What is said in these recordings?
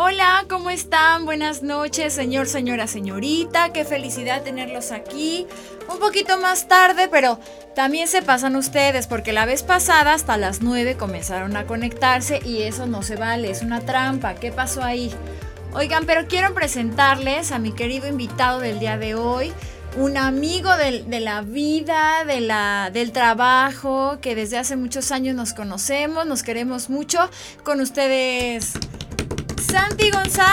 Hola, ¿cómo están? Buenas noches, señor, señora, señorita. Qué felicidad tenerlos aquí. Un poquito más tarde, pero también se pasan ustedes, porque la vez pasada hasta las 9 comenzaron a conectarse y eso no se vale, es una trampa. ¿Qué pasó ahí? Oigan, pero quiero presentarles a mi querido invitado del día de hoy un amigo de, la vida, de la, del trabajo, que desde hace muchos años nos conocemos, nos queremos mucho. Con ustedes, Santi González.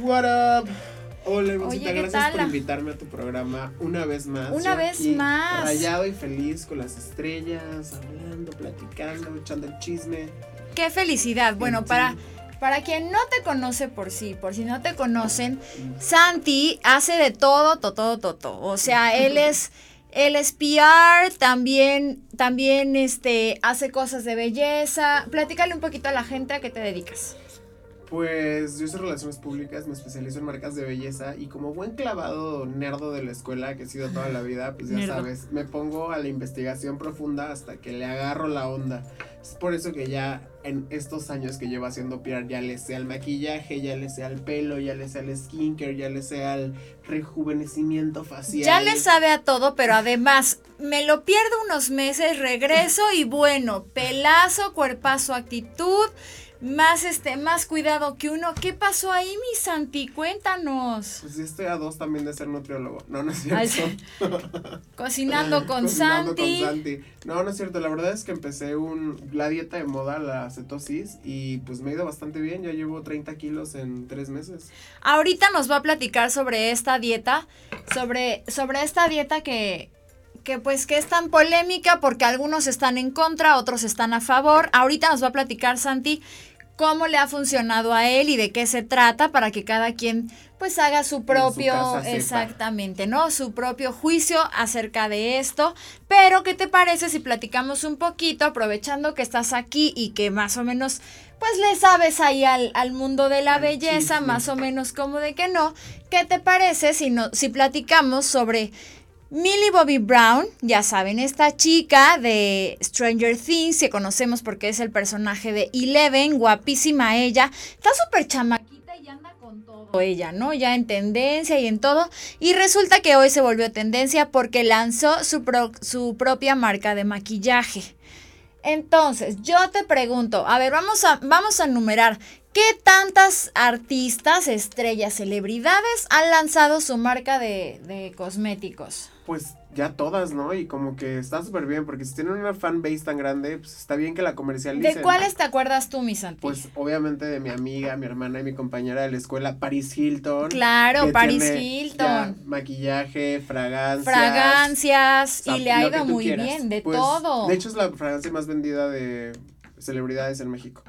What up? Hola, hermosita, gracias por invitarme a tu programa una vez más. Una vez más. Rayado y feliz con las estrellas, hablando, platicando, echando el chisme. Qué felicidad. Bueno, para para quien no te conoce por sí, por si no te conocen, Santi hace de todo, todo, todo, todo. O sea, él es, él es PR, también, también este, hace cosas de belleza. Platícale un poquito a la gente a qué te dedicas. Pues yo soy relaciones públicas, me especializo en marcas de belleza y como buen clavado nerdo de la escuela que he sido toda la vida, pues ya sabes, me pongo a la investigación profunda hasta que le agarro la onda. Es por eso que ya en estos años que llevo haciendo PR ya le sé al maquillaje, ya le sé al pelo, ya le sé al skincare, ya le sé al rejuvenecimiento facial. Ya le sabe a todo, pero además me lo pierdo unos meses, regreso y bueno, pelazo, cuerpazo, actitud más este, más cuidado que uno. ¿Qué pasó ahí, mi Santi? Cuéntanos. Pues estoy a dos también de ser nutriólogo. No, no es cierto. Cocinando con Cocinando Santi. con Santi. No, no es cierto. La verdad es que empecé un, la dieta de moda, la cetosis, y pues me ha ido bastante bien. Ya llevo 30 kilos en tres meses. Ahorita nos va a platicar sobre esta dieta, sobre, sobre esta dieta que, que pues que es tan polémica porque algunos están en contra, otros están a favor. Ahorita nos va a platicar Santi cómo le ha funcionado a él y de qué se trata para que cada quien pues haga su propio exactamente, ¿no? Su propio juicio acerca de esto. Pero ¿qué te parece si platicamos un poquito aprovechando que estás aquí y que más o menos pues le sabes ahí al, al mundo de la belleza, más o menos como de que no? ¿Qué te parece si no si platicamos sobre Millie Bobby Brown, ya saben, esta chica de Stranger Things, que conocemos porque es el personaje de Eleven, guapísima ella, está súper chamaquita y anda con todo ella, ¿no? Ya en tendencia y en todo. Y resulta que hoy se volvió tendencia porque lanzó su, propia marca de maquillaje. Entonces, yo te pregunto, a ver, vamos a, vamos a numerar. ¿Qué tantas artistas, estrellas, celebridades han lanzado su marca de cosméticos? Pues ya todas, ¿no? Y como que está súper bien, porque si tienen una fanbase tan grande, pues está bien que la comercialicen. ¿De cuáles te acuerdas tú, mi Santi? Pues obviamente de mi amiga, mi hermana y mi compañera de la escuela, Paris Hilton. Claro, Paris Hilton. maquillaje, fragancias. Fragancias, y le ha ido muy bien, de pues, todo. De hecho, es la fragancia más vendida de celebridades en México.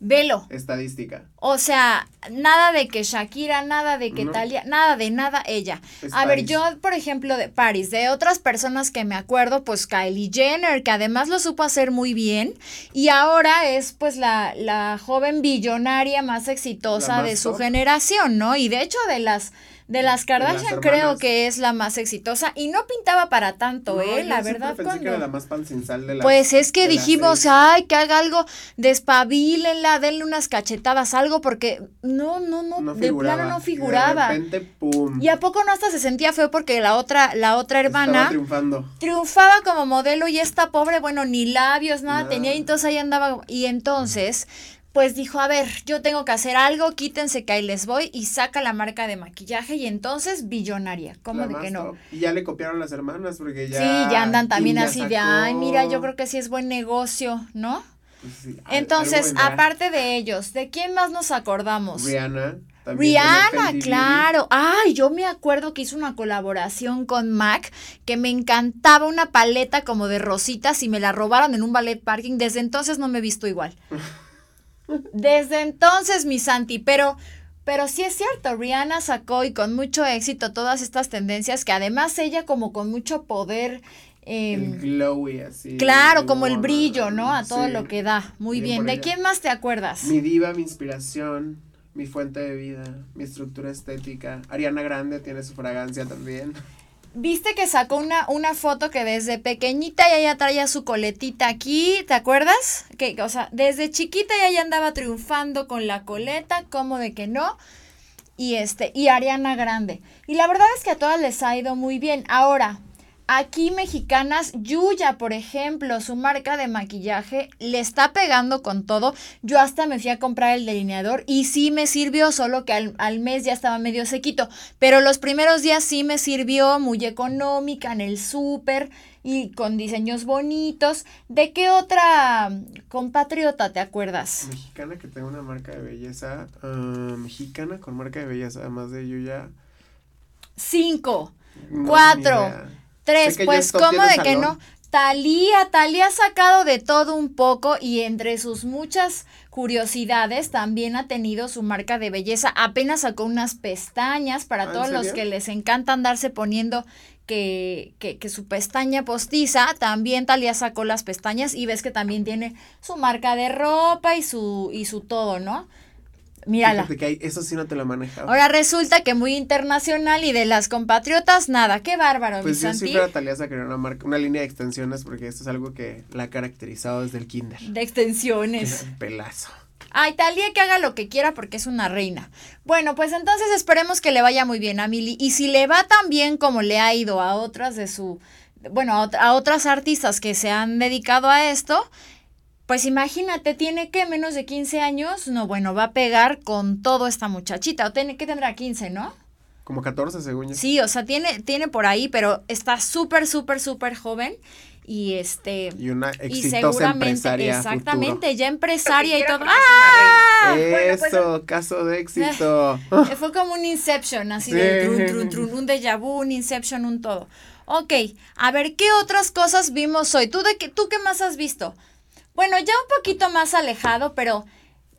Velo. Estadística. O sea, nada de que Shakira, nada de que Talia, nada de nada ella. a ver, yo, por ejemplo, de Paris, de otras personas que me acuerdo, pues Kylie Jenner, que además lo supo hacer muy bien. Y ahora es pues la, la joven billonaria más exitosa de su generación, ¿no? Y de hecho de las de las Kardashian creo que es la más exitosa y no pintaba para tanto, ¿eh? La verdad. Pensé que era la más pancinzal de la, pues es que dijimos, ay, que haga algo, despabilenla, denle unas cachetadas, algo, porque no, no, no, de plano no figuraba. Y de repente, pum. Y a poco no hasta se sentía feo porque la otra, la otra hermana. Estaba triunfando. Triunfaba como modelo y esta pobre, bueno, ni labios, nada, tenía, y entonces ahí andaba. Y entonces pues dijo, a ver, yo tengo que hacer algo, quítense que ahí les voy y saca la marca de maquillaje y entonces billonaria, ¿cómo de que no? Y ya le copiaron las hermanas porque ya... Sí, ya andan también así de, ay, mira, yo creo que sí es buen negocio, ¿no? Pues entonces, aparte de ellos, ¿de quién más nos acordamos? Rihanna. Rihanna, claro. Ay, yo me acuerdo que hizo una colaboración con Mac que me encantaba una paleta como de rositas y me la robaron en un ballet parking. Desde entonces no me he visto igual. Desde entonces, mi Santi, pero, pero sí es cierto, Rihanna sacó y con mucho éxito todas estas tendencias que además ella como con mucho poder... Em, glowy así. Claro, como el brillo, ¿no? A todo lo que da. Muy bien. ¿De quién más te acuerdas? Mi diva, mi inspiración, mi fuente de vida, mi estructura estética. Ariana Grande tiene su fragancia también. Viste que sacó una, una foto que desde pequeñita ya ella traía su coletita aquí, ¿te acuerdas? Que, o sea, desde chiquita ya andaba triunfando con la coleta, como de que no. Y este, y Ariana Grande. Y la verdad es que a todas les ha ido muy bien. Ahora, Aquí mexicanas, Yuya, por ejemplo, su marca de maquillaje le está pegando con todo. Yo hasta me fui a comprar el delineador y sí me sirvió, solo que al, mes ya estaba medio sequito. Pero los primeros días sí me sirvió, muy económica, en el súper y con diseños bonitos. ¿De qué otra compatriota te acuerdas? Mexicana que tenga una marca de belleza. Ah, mexicana con marca de belleza, además de Yuya. Cinco. cuatro. Tres, pues ¿cómo de que no? Talía, Talía ha sacado de todo un poco y entre sus muchas curiosidades también ha tenido su marca de belleza. Apenas sacó unas pestañas para ¿Ah, todos los que les encanta andarse poniendo que, que, que, su pestaña postiza. También Talía sacó las pestañas y ves que también tiene su marca de ropa y su, y su todo, ¿no? Mírala. que eso sí no te lo manejaba. Ahora resulta que muy internacional y de las compatriotas, nada. Qué bárbaro, Pues yo sí fuera Talía querer una marca, una línea de extensiones, porque esto es algo que la ha caracterizado desde el kinder. De extensiones. Pelazo. Ay, Talía que haga lo que quiera porque es una reina. Bueno, pues entonces esperemos que le vaya muy bien a Mili. Y si le va tan bien como le ha ido a otras de su. Bueno, a, a otras artistas que se han dedicado a esto, pues imagínate, tiene que menos de 15 años, no, bueno, va a pegar con todo esta muchachita, o tiene que tendrá 15, ¿no? Como 14 según yo. Sí, o sea, tiene, tiene por ahí, pero está súper, súper, súper joven y este y una exitosa empresaria exactamente ya empresaria y todo. ¡Ah! Pues, eso caso de éxito. Fue como un inception así de trun, trun, trun, un déjà vu un inception un todo. Ok, a ver qué otras cosas vimos hoy tú de qué tú qué más has visto bueno, ya un poquito más alejado, pero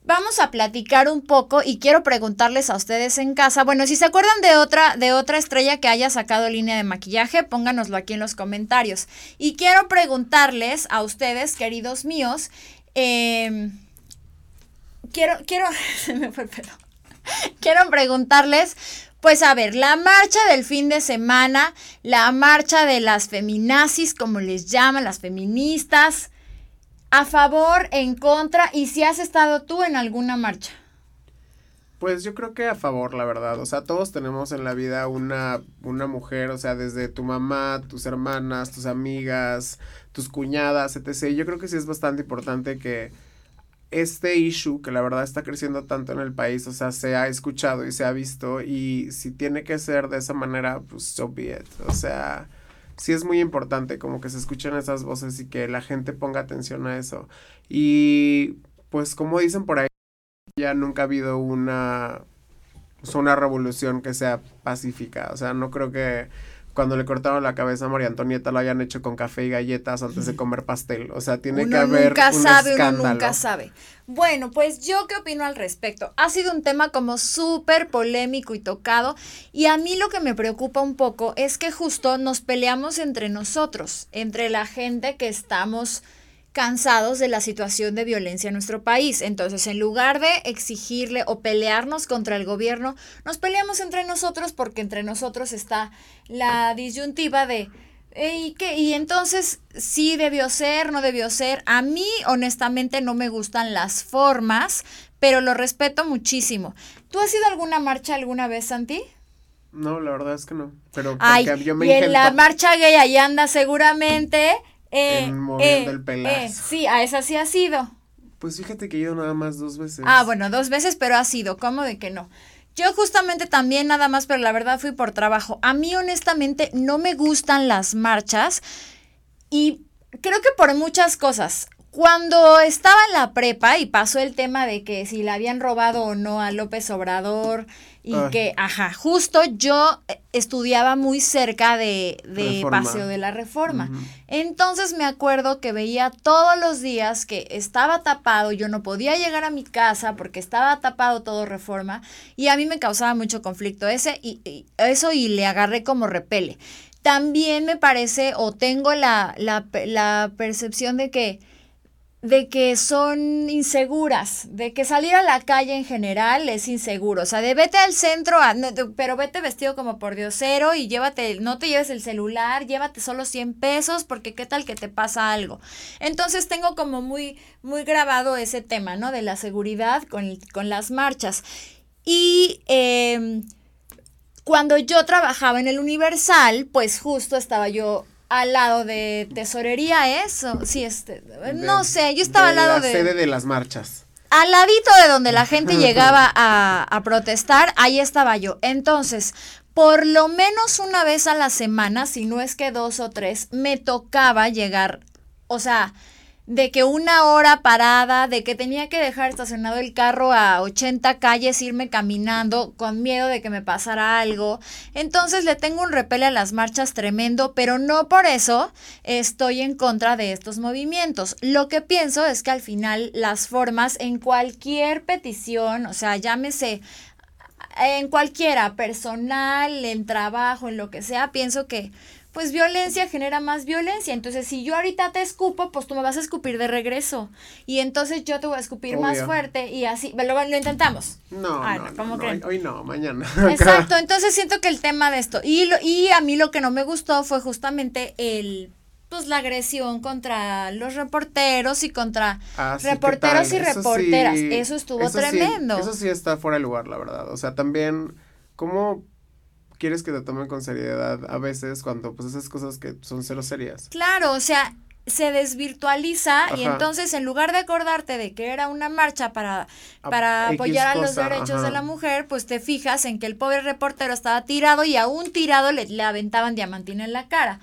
vamos a platicar un poco y quiero preguntarles a ustedes en casa. Bueno, si se acuerdan de otra, de otra estrella que haya sacado línea de maquillaje, pónganoslo aquí en los comentarios. Y quiero preguntarles a ustedes, queridos míos, em, quiero, quiero, se me fue el pelo. quiero preguntarles pues a ver, la marcha del fin de semana, la marcha de las feminazis, como les llaman, las feministas, a favor, en contra y si has estado tú en alguna marcha. Pues yo creo que a favor, la verdad. O sea, todos tenemos en la vida una, una mujer, o sea, desde tu mamá, tus hermanas, tus amigas, tus cuñadas, etc. Yo creo que sí es bastante importante que este issue, que la verdad está creciendo tanto en el país, o sea, se ha escuchado y se ha visto, y si tiene que ser de esa manera, pues so be it. O sea, sí es muy importante como que se escuchen esas voces y que la gente ponga atención a eso. Y pues como dicen por ahí, ya nunca ha habido una, pues, una revolución que sea pacífica. O sea, no creo que cuando le cortaron la cabeza a María Antonieta lo hayan hecho con café y galletas antes de comer pastel. O sea, tiene que haber nunca un sabe, escándalo. Uno nunca sabe. Bueno, pues yo qué opino al respecto. Ha sido un tema como súper polémico y tocado y a mí lo que me preocupa un poco es que justo nos peleamos entre nosotros, entre la gente que estamos cansados de la situación de violencia en nuestro país. Entonces, en lugar de exigirle o pelearnos contra el gobierno, nos peleamos entre nosotros porque entre nosotros está la disyuntiva de ¿y qué? Y entonces, sí debió ser, no debió ser. A mí, honestamente, no me gustan las formas, pero lo respeto muchísimo. ¿Tú has ido a alguna marcha alguna vez, Santi? No, la verdad es que no. Pero Ay, yo me y en la marcha gay ahí anda seguramente eh, moviendo el pelazo. Eh, sí, a esa sí ha sido. Pues fíjate que yo nada más dos veces. Ah, bueno, dos veces, pero ha sido. ¿Cómo de que no? Yo justamente también nada más, pero la verdad fui por trabajo. A mí honestamente no me gustan las marchas y creo que por muchas cosas. Cuando estaba en la prepa y pasó el tema de que si le habían robado o no a López Obrador y que, ajá, justo yo eh, estudiaba muy cerca de, de Paseo de la Reforma. Entonces me acuerdo que veía todos los días que estaba tapado, yo no podía llegar a mi casa porque estaba tapado todo Reforma y a mí me causaba mucho conflicto ese y, eso y le agarré como repele. También me parece o tengo la, la, la percepción de que de que son inseguras, de que salir a la calle en general es inseguro. O sea, de vete al centro, pero vete vestido como por diosero y llévate, no te lleves el celular, llévate solo 100 pesos porque qué tal que te pasa algo. Entonces tengo como muy, muy grabado ese tema, ¿no? De la seguridad con, con las marchas. Y em, cuando yo trabajaba en el Universal, pues justo estaba yo al lado de tesorería eso, sí, este, no sé, yo estaba al lado de... La sede de las marchas. Al ladito de donde la gente llegaba a, a protestar, ahí estaba yo. Entonces, por lo menos una vez a la semana, si no es que dos o tres, me tocaba llegar, o sea, de que una hora parada, de que tenía que dejar estacionado el carro a 80 calles, irme caminando con miedo de que me pasara algo. Entonces le tengo un repele a las marchas tremendo, pero no por eso estoy en contra de estos movimientos. Lo que pienso es que al final las formas en cualquier petición, o sea, llámese en cualquiera, personal, en trabajo, en lo que sea, pienso que pues violencia genera más violencia. Entonces, si yo ahorita te escupo, pues tú me vas a escupir de regreso. Y entonces yo te voy a escupir más fuerte y así. Lo, lo intentamos. No, no, hoy, no, mañana. Exacto, entonces siento que el tema de esto. Y, lo, y a mí lo que no me gustó fue justamente el pues la agresión contra los reporteros y contra ah, reporteros y reporteras. eso estuvo tremendo. eso sí está fuera de lugar, la verdad. O sea, también, ¿cómo quieres que te tomen con seriedad a veces cuando pues esas cosas que son cero serias. Claro, o sea, se desvirtualiza y entonces en lugar de acordarte de que era una marcha para, para apoyar a los derechos de la mujer, pues te fijas en que el pobre reportero estaba tirado y a un tirado le, le aventaban diamantina en la cara.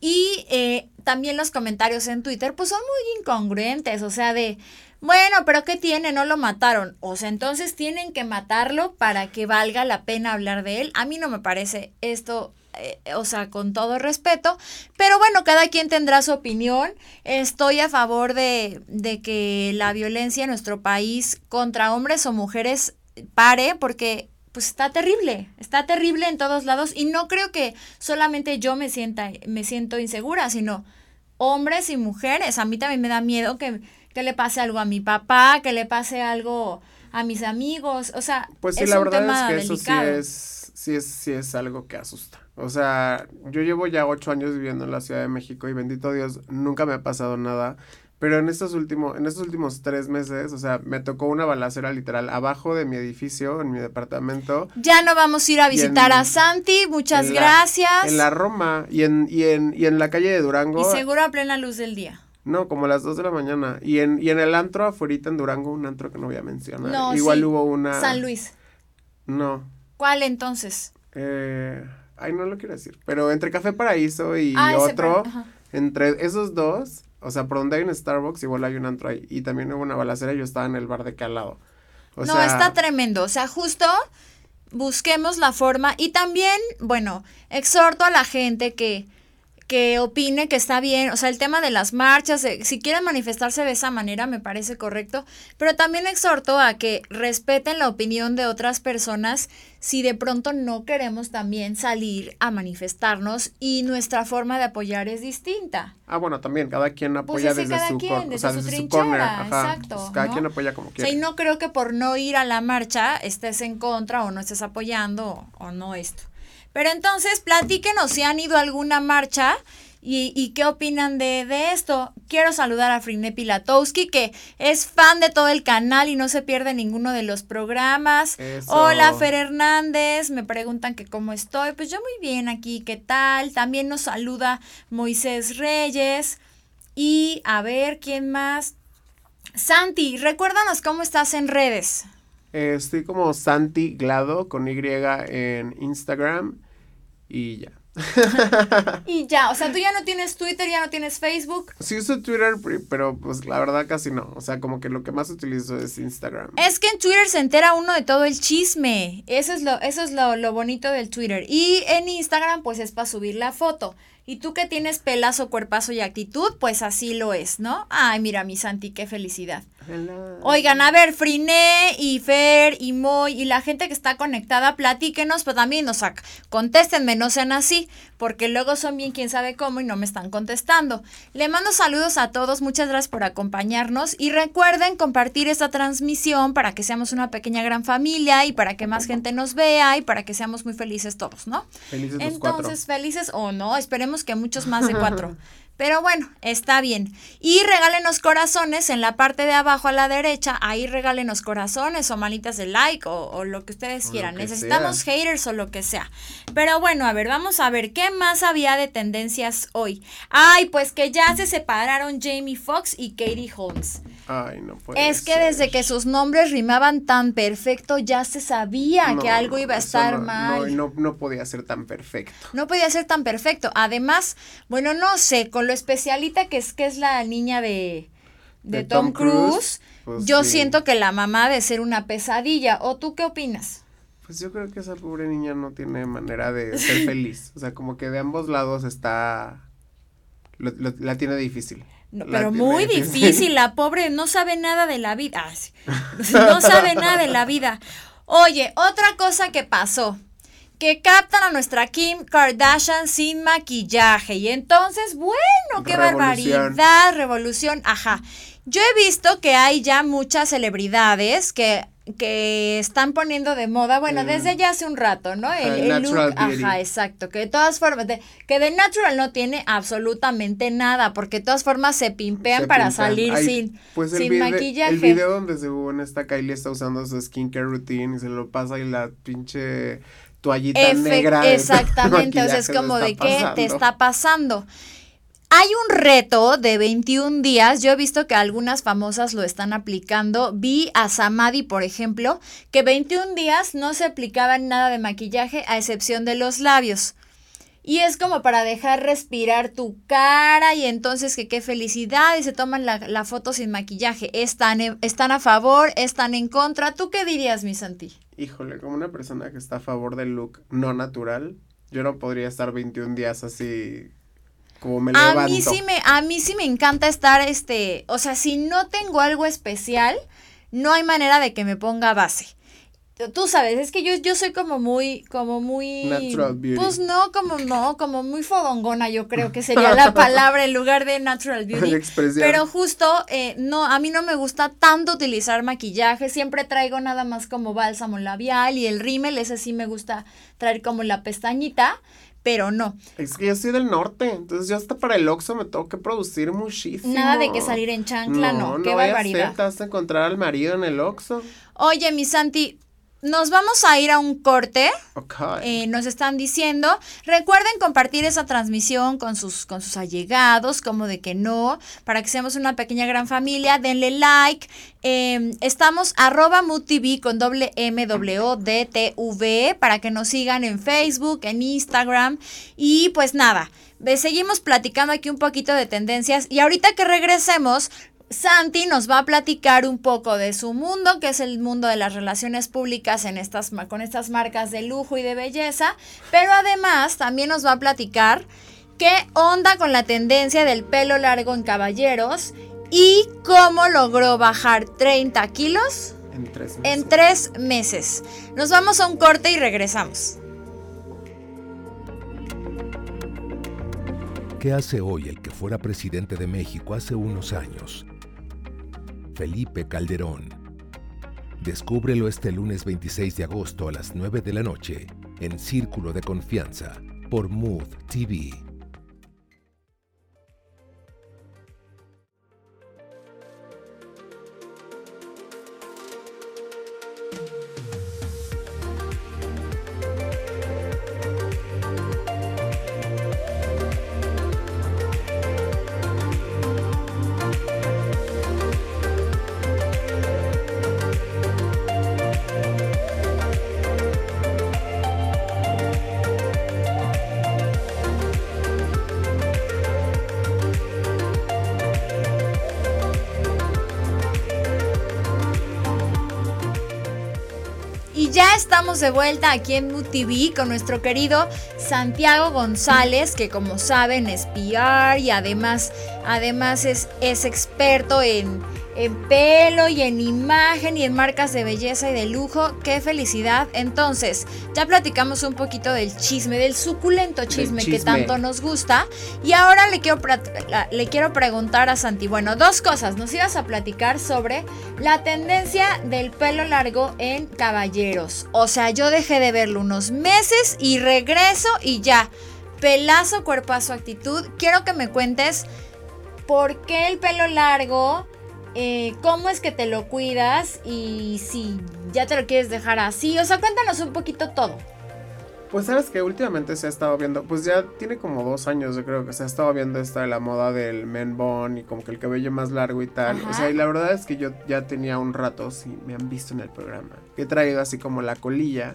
Y eh, también los comentarios en Twitter pues son muy incongruentes, o sea, de bueno, pero ¿qué tiene? No lo mataron. O sea, entonces tienen que matarlo para que valga la pena hablar de él. A mí no me parece esto eh, o sea, con todo respeto, pero bueno, cada quien tendrá su opinión. Estoy a favor de, de, que la violencia en nuestro país contra hombres o mujeres pare, porque pues está terrible, está terrible en todos lados y no creo que solamente yo me sienta, me siento insegura, sino hombres y mujeres. A mí también me da miedo que que le pase algo a mi papá, que le pase algo a mis amigos, o sea, pues sí, es la verdad es que eso sí es, sí es, sí es algo que asusta. O sea, yo llevo ya ocho años viviendo en la Ciudad de México y bendito Dios, nunca me ha pasado nada. Pero en estos últimos, en estos últimos tres meses, o sea, me tocó una balacera literal abajo de mi edificio, en mi departamento. Ya no vamos a ir a visitar a Santi, muchas gracias. en la Roma y en, y en, y en la calle de Durango. Y seguro a plena luz del día. No, como a las 2 de la mañana. Y en, y en el antro afuera en Durango, un antro que no voy a mencionar. Igual hubo una. San Luis. No. ¿Cuál entonces? Eh, ay, no lo quiero decir. Pero entre Café Paraíso y ah, otro, entre esos dos, o sea, por donde hay un Starbucks, igual hay un antro ahí. Y también hubo una balacera y yo estaba en el bar de calado. no, está tremendo. O sea, justo busquemos la forma. Y también, bueno, exhorto a la gente que que opine que está bien, o sea, el tema de las marchas, eh, si quieren manifestarse de esa manera me parece correcto, pero también exhorto a que respeten la opinión de otras personas si de pronto no queremos también salir a manifestarnos y nuestra forma de apoyar es distinta. Ah, bueno, también cada quien pues apoya desde, su, quien, desde, su, trinchera, exacto. Pues cada quien apoya como quiere. O sea, y no creo que por no ir a la marcha estés en contra o no estés apoyando o no esto. Pero entonces, platíquenos si han ido a alguna marcha y, qué opinan de, esto. Quiero saludar a Frine Pilatowski, que es fan de todo el canal y no se pierde ninguno de los programas. Hola, Fer Hernández. Me preguntan que cómo estoy. Pues yo muy bien aquí, ¿qué tal? También nos saluda Moisés Reyes. Y a ver, ¿quién más? Santi, recuérdanos cómo estás en redes. estoy como Santi Glado con Y en Instagram y ya. y ya, o sea, tú ya no tienes Twitter, ya no tienes Facebook. Sí uso Twitter, pero pues la verdad casi no. O sea, como que lo que más utilizo es Instagram. Es que en Twitter se entera uno de todo el chisme. Eso es lo, eso es lo, lo bonito del Twitter. Y en Instagram, pues es para subir la foto. Y tú que tienes pelazo, cuerpazo y actitud, pues así lo es, ¿no? Ay, mira, mi Santi, qué felicidad. Oigan, a ver, Friné y Fer y Moy y la gente que está conectada, platíquenos, pero también nos contéstenme, no sean así, porque luego son bien quién sabe cómo y no me están contestando. Le mando saludos a todos, muchas gracias por acompañarnos y recuerden compartir esta transmisión para que seamos una pequeña gran familia y para que más gente nos vea y para que seamos muy felices todos, ¿no? Felices Entonces, felices o no, esperemos que muchos más de cuatro. Pero bueno, está bien. Y regálenos corazones en la parte de abajo a la derecha. Ahí regálenos corazones o manitas de like o, lo que ustedes quieran. Necesitamos haters o lo que sea. Pero bueno, a ver, vamos a ver qué más había de tendencias hoy. Ay, pues que ya se separaron Jamie Foxx y Katie Holmes. Ay, no puede Es que desde que sus nombres rimaban tan perfecto ya se sabía que algo iba a estar mal. No, no, no podía ser tan perfecto. No podía ser tan perfecto. Además, bueno, no sé, con lo especialita que es que es la niña de, de, Tom, Cruise, pues yo siento que la mamá de ser una pesadilla. ¿O tú qué opinas? Pues yo creo que esa pobre niña no tiene manera de ser feliz. O sea, como que de ambos lados está... la tiene difícil. Pero muy difícil. la pobre no sabe nada de la vida. No sabe nada de la vida. Oye, otra cosa que pasó que captan a nuestra Kim Kardashian sin maquillaje. Y entonces, bueno, qué barbaridad, revolución, ajá. Yo he visto que hay ya muchas celebridades que, que están poniendo de moda, bueno, desde ya hace un rato, ¿no? El, look, ajá, exacto, que de todas formas, que de natural no tiene absolutamente nada, porque de todas formas se pimpean para salir sin, pues sin maquillaje. El video donde se en esta Kylie está usando su skincare routine y se lo pasa y la pinche toallita negra. Exactamente, o sea, es como de qué te está pasando. Hay un reto de 21 días, yo he visto que algunas famosas lo están aplicando. Vi a Samadhi, por ejemplo, que 21 días no se aplicaban nada de maquillaje a excepción de los labios. Y es como para dejar respirar tu cara y entonces que qué felicidad y se toman la, foto sin maquillaje. ¿Están, ¿Están a favor? ¿Están en contra? ¿Tú qué dirías, mi Santi? Híjole, como una persona que está a favor del look no natural, yo no podría estar 21 días así como me a Mí sí me, a mí sí me encanta estar, este, o sea, si no tengo algo especial, no hay manera de que me ponga base tú sabes, es que yo, yo soy como muy, como muy... Natural beauty. Pues no, como no, como muy fodongona, yo creo que sería la palabra en lugar de natural beauty. Pero justo, eh, no, a mí no me gusta tanto utilizar maquillaje, siempre traigo nada más como bálsamo labial y el rímel, ese sí me gusta traer como la pestañita, pero no. Es que yo soy del norte, entonces yo hasta para el Oxxo me tengo que producir muchísimo. Nada de que salir en chancla, no, no qué barbaridad. te vas a encontrar al marido en el Oxxo. Oye, mi Santi, nos vamos a ir a un corte. Eh, nos están diciendo. Recuerden compartir esa transmisión con sus, con sus allegados, como de que no, para que seamos una pequeña gran familia. Denle like. Em, estamos arroba MUTV con doble M W D T V para que nos sigan en Facebook, en Instagram. Y pues nada, seguimos platicando aquí un poquito de tendencias. Y ahorita que regresemos, Santi nos va a platicar un poco de su mundo, que es el mundo de las relaciones públicas en estas, con estas marcas de lujo y de belleza, pero además también nos va a platicar qué onda con la tendencia del pelo largo en caballeros y cómo logró bajar 30 kilos en tres meses. En tres meses. Nos vamos a un corte y regresamos. ¿Qué hace hoy el que fuera presidente de México hace unos años? Felipe Calderón. Descúbrelo este lunes 26 de agosto a las 9 de la noche en Círculo de Confianza por Mood TV. De vuelta aquí en MUTV con nuestro querido Santiago González, que como saben es PR y además, además es, es experto en, en pelo y en imagen y en marcas de belleza y de lujo. ¡Qué felicidad! Entonces, ya platicamos un poquito del chisme, del suculento chisme, que tanto nos gusta. Y ahora le quiero, le quiero preguntar a Santi, bueno, dos cosas. Nos ibas a platicar sobre la tendencia del pelo largo en caballeros. O sea, yo dejé de verlo unos meses y regreso y ya. Pelazo, cuerpazo, actitud. Quiero que me cuentes por qué el pelo largo eh, cómo es que te lo cuidas y si ya te lo quieres dejar así. O sea, cuéntanos un poquito todo. Pues sabes que últimamente se ha estado viendo, pues ya tiene como dos años yo creo que se ha estado viendo esta de la moda del men bone y como que el cabello más largo y tal. O sea, y la verdad es que yo ya tenía un rato, si me han visto en el programa, que he traído así como la colilla,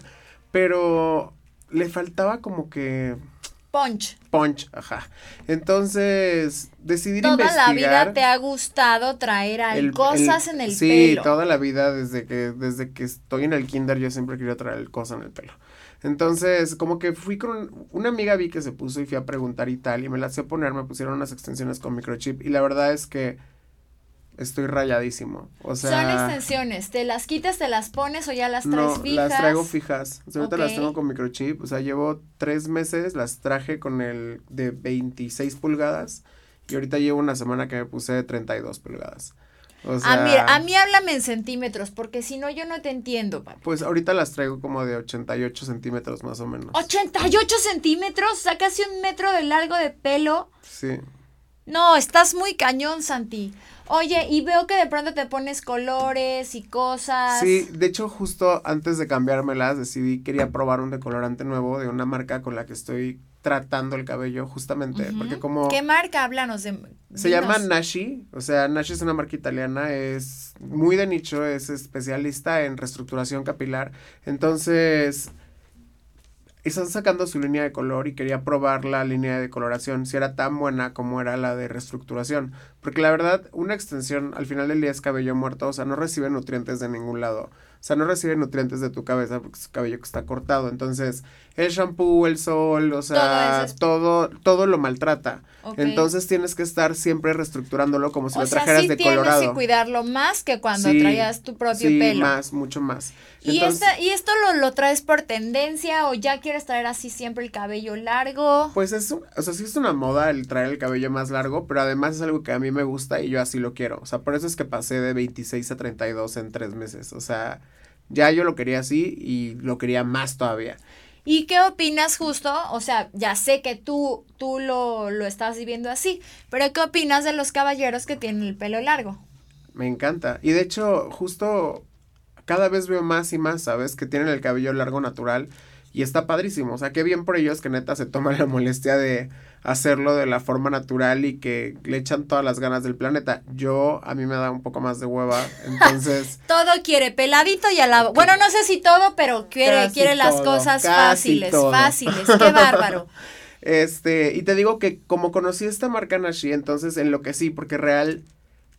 pero le faltaba como que Punch. Punch, ajá. Entonces, decidí investigar. Toda la vida te ha gustado traer cosas en el pelo. Sí, toda la vida, desde que, desde que estoy en el kinder, yo siempre quería traer cosas en el pelo. Entonces, como que fui con una amiga, vi que se puso y fui a preguntar y tal, y me la hacía poner, me pusieron unas extensiones con microchip, y la verdad es que estoy rayadísimo. O sea, Son extensiones, ¿te las quitas, te las pones o ya las traes no, las traigo fijas. ahorita las tengo con microchip, o sea, llevo tres meses, las traje con el de 26 pulgadas y ahorita llevo una semana que me puse de 32 pulgadas. O sea, a, mí, a mí háblame en centímetros, porque si no yo no te entiendo, papi. Pues ahorita las traigo como de 88 centímetros más o menos. ¿88 centímetros? O sea, casi un metro de largo de pelo. Sí. No, estás muy cañón, Santi. Oye, y veo que de pronto te pones colores y cosas. Sí, de hecho, justo antes de cambiármelas, decidí, quería probar un decolorante nuevo de una marca con la que estoy tratando el cabello, justamente, porque como... ¿Qué marca? Háblanos de... Se llama Nashi, o sea, Nashi es una marca italiana, es muy de nicho, es especialista en reestructuración capilar, entonces están sacando su línea de color y quería probar la línea de coloración, si era tan buena como era la de reestructuración. Porque la verdad, una extensión al final del día es cabello muerto, o sea, no recibe nutrientes de ningún lado. O sea, no recibe nutrientes de tu cabeza porque es cabello que está cortado. Entonces, el shampoo, el sol, o sea, todo, todo, lo maltrata. Entonces tienes que estar siempre reestructurándolo como si lo trajeras de colorado. Tienes que cuidarlo más que cuando traías tu propio sí, pelo. más, mucho más. ¿Y, ¿Y esto lo, lo, traes por tendencia o ya quieres traer así siempre el cabello largo? Pues es, o sea, sí es una moda el traer el cabello más largo, pero además es algo que a mí me gusta y yo así lo quiero. O sea, por eso es que pasé de 26 a 32 en tres meses. O sea, ya yo lo quería así y lo quería más todavía. ¿Y qué opinas justo? O sea, ya sé que tú, tú lo, lo estás viviendo así, pero ¿qué opinas de los caballeros que tienen el pelo largo? Me encanta. Y de hecho, justo cada vez veo más y más, ¿sabes? Que tienen el cabello largo natural y está padrísimo. O sea, qué bien por ellos que neta se toman la molestia de hacerlo de la forma natural y que le echan todas las ganas del planeta. Yo, a mí me da un poco más de hueva, entonces... todo quiere peladito y la Bueno, no sé si todo, pero quiere, quiere las cosas fáciles, fáciles. Qué bárbaro. Este, y te digo que como conocí esta marca Nashi, entonces enloquecí, porque real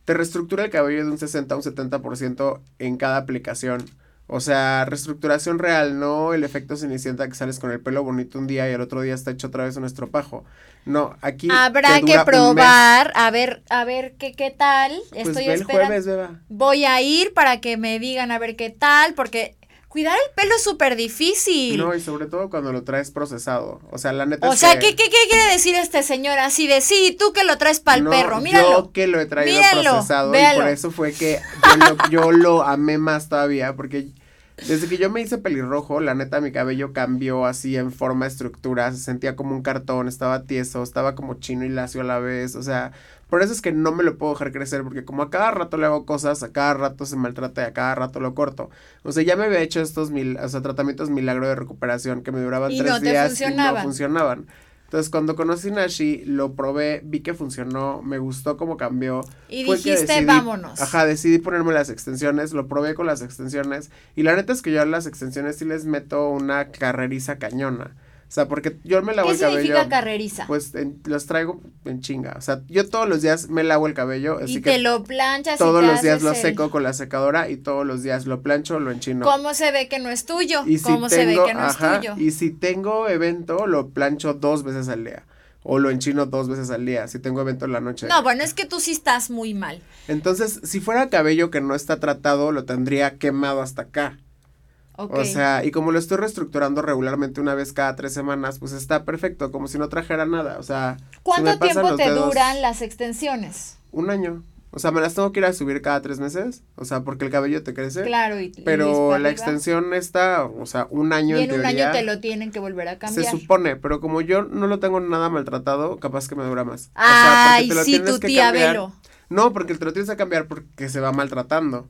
te reestructura el cabello de un 60 a un 70% en cada aplicación. O sea, reestructuración real, no el efecto cenicienta que sales con el pelo bonito un día y el otro día está hecho otra vez un estropajo. No, aquí habrá que probar, a ver, a ver qué qué tal. Pues Estoy el jueves, beba. Voy a ir para que me digan a ver qué tal, porque cuidar el pelo es súper difícil. No, y sobre todo cuando lo traes procesado. O sea, la neta O sea, ¿qué, ¿qué, quiere decir este señor? Así de, sí, tú que lo traes para el perro, míralo. Yo que lo he traído procesado y por eso fue que yo lo amé más todavía, porque desde que yo me hice pelirrojo, la neta mi cabello cambió así en forma, estructura, se sentía como un cartón, estaba tieso, estaba como chino y lacio a la vez, o sea, por eso es que no me lo puedo dejar crecer, porque como a cada rato le hago cosas, a cada rato se maltrata y a cada rato lo corto. O sea, ya me había hecho estos mil, o sea, tratamientos milagro de recuperación que me duraban tres días y no funcionaban. Entonces, cuando conocí Nashi, lo probé, vi que funcionó, me gustó cómo cambió. Y dijiste, vámonos. Ajá, decidí ponerme las extensiones, lo probé con las extensiones. Y la neta es que yo a las extensiones sí les meto una carreriza cañona. O sea, porque yo me lavo el cabello. ¿Qué significa carreriza? Pues los traigo en chinga. O sea, yo todos los días me lavo el cabello. Así y te lo planchas. Todos los días lo seco con la secadora y todos los días lo plancho, lo enchino. ¿Cómo se ve que no es tuyo? ¿Cómo se ve que no es tuyo? Y si tengo evento, lo plancho dos veces al día. o lo enchino dos veces al día si tengo evento en la noche. No, bueno, es que tú sí estás muy mal. Entonces, si fuera cabello que no está tratado, lo tendría quemado hasta acá. O sea, y como lo estoy reestructurando regularmente una vez cada tres semanas, pues está perfecto, como si no trajera nada. O sea, ¿cuánto tiempo te duran las extensiones? Un año. O sea, me las tengo que ir a subir cada tres meses, o sea, porque el cabello te crece. Claro, y, Pero la extensión está, o sea, un año y en, un año te lo tienen que volver a cambiar. Se supone, pero como yo no lo tengo nada maltratado, capaz que me dura más. Ay, sí, tu tía Velo. No, porque te lo tienes que cambiar porque se va maltratando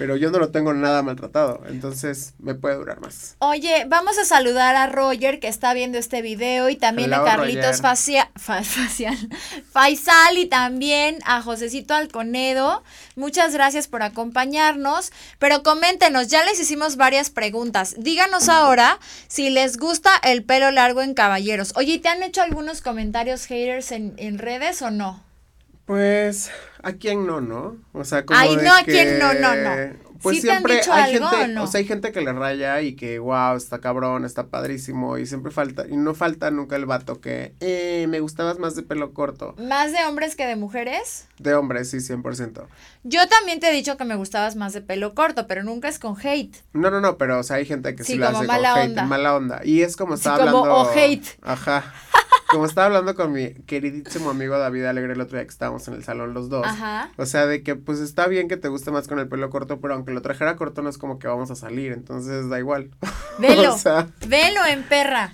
pero yo no lo tengo nada maltratado, entonces me puede durar más. Oye, vamos a saludar a Roger que está viendo este video y también a Carlitos Facial, Faisal y también a Josecito Alconedo. Muchas gracias por acompañarnos, pero coméntenos, ya les hicimos varias preguntas. Díganos ahora si les gusta el pelo largo en caballeros. Oye, ¿te han hecho algunos comentarios haters en, en redes o no? Pues, ¿a quién no, no? O sea, como Ay, no, ¿a quién no, no, no? Pues siempre hay gente, o, sea, hay gente que le raya y que, wow, está cabrón, está padrísimo y siempre falta, y no falta nunca el vato que, eh, me gustabas más de pelo corto. ¿Más de hombres que de mujeres? De hombres, sí, 100%. Yo también te he dicho que me gustabas más de pelo corto, pero nunca es con hate. No, no, no, pero, o sea, hay gente que sí, lo hace mala con onda. hate, mala onda. Y es como estaba como hablando. o hate. Ajá. como estaba hablando con mi queridísimo amigo David Alegre el otro día que estábamos en el salón los dos. Ajá. O sea, de que pues está bien que te guste más con el pelo corto, pero aunque lo trajera corto no es como que vamos a salir, entonces da igual. Velo, velo en perra.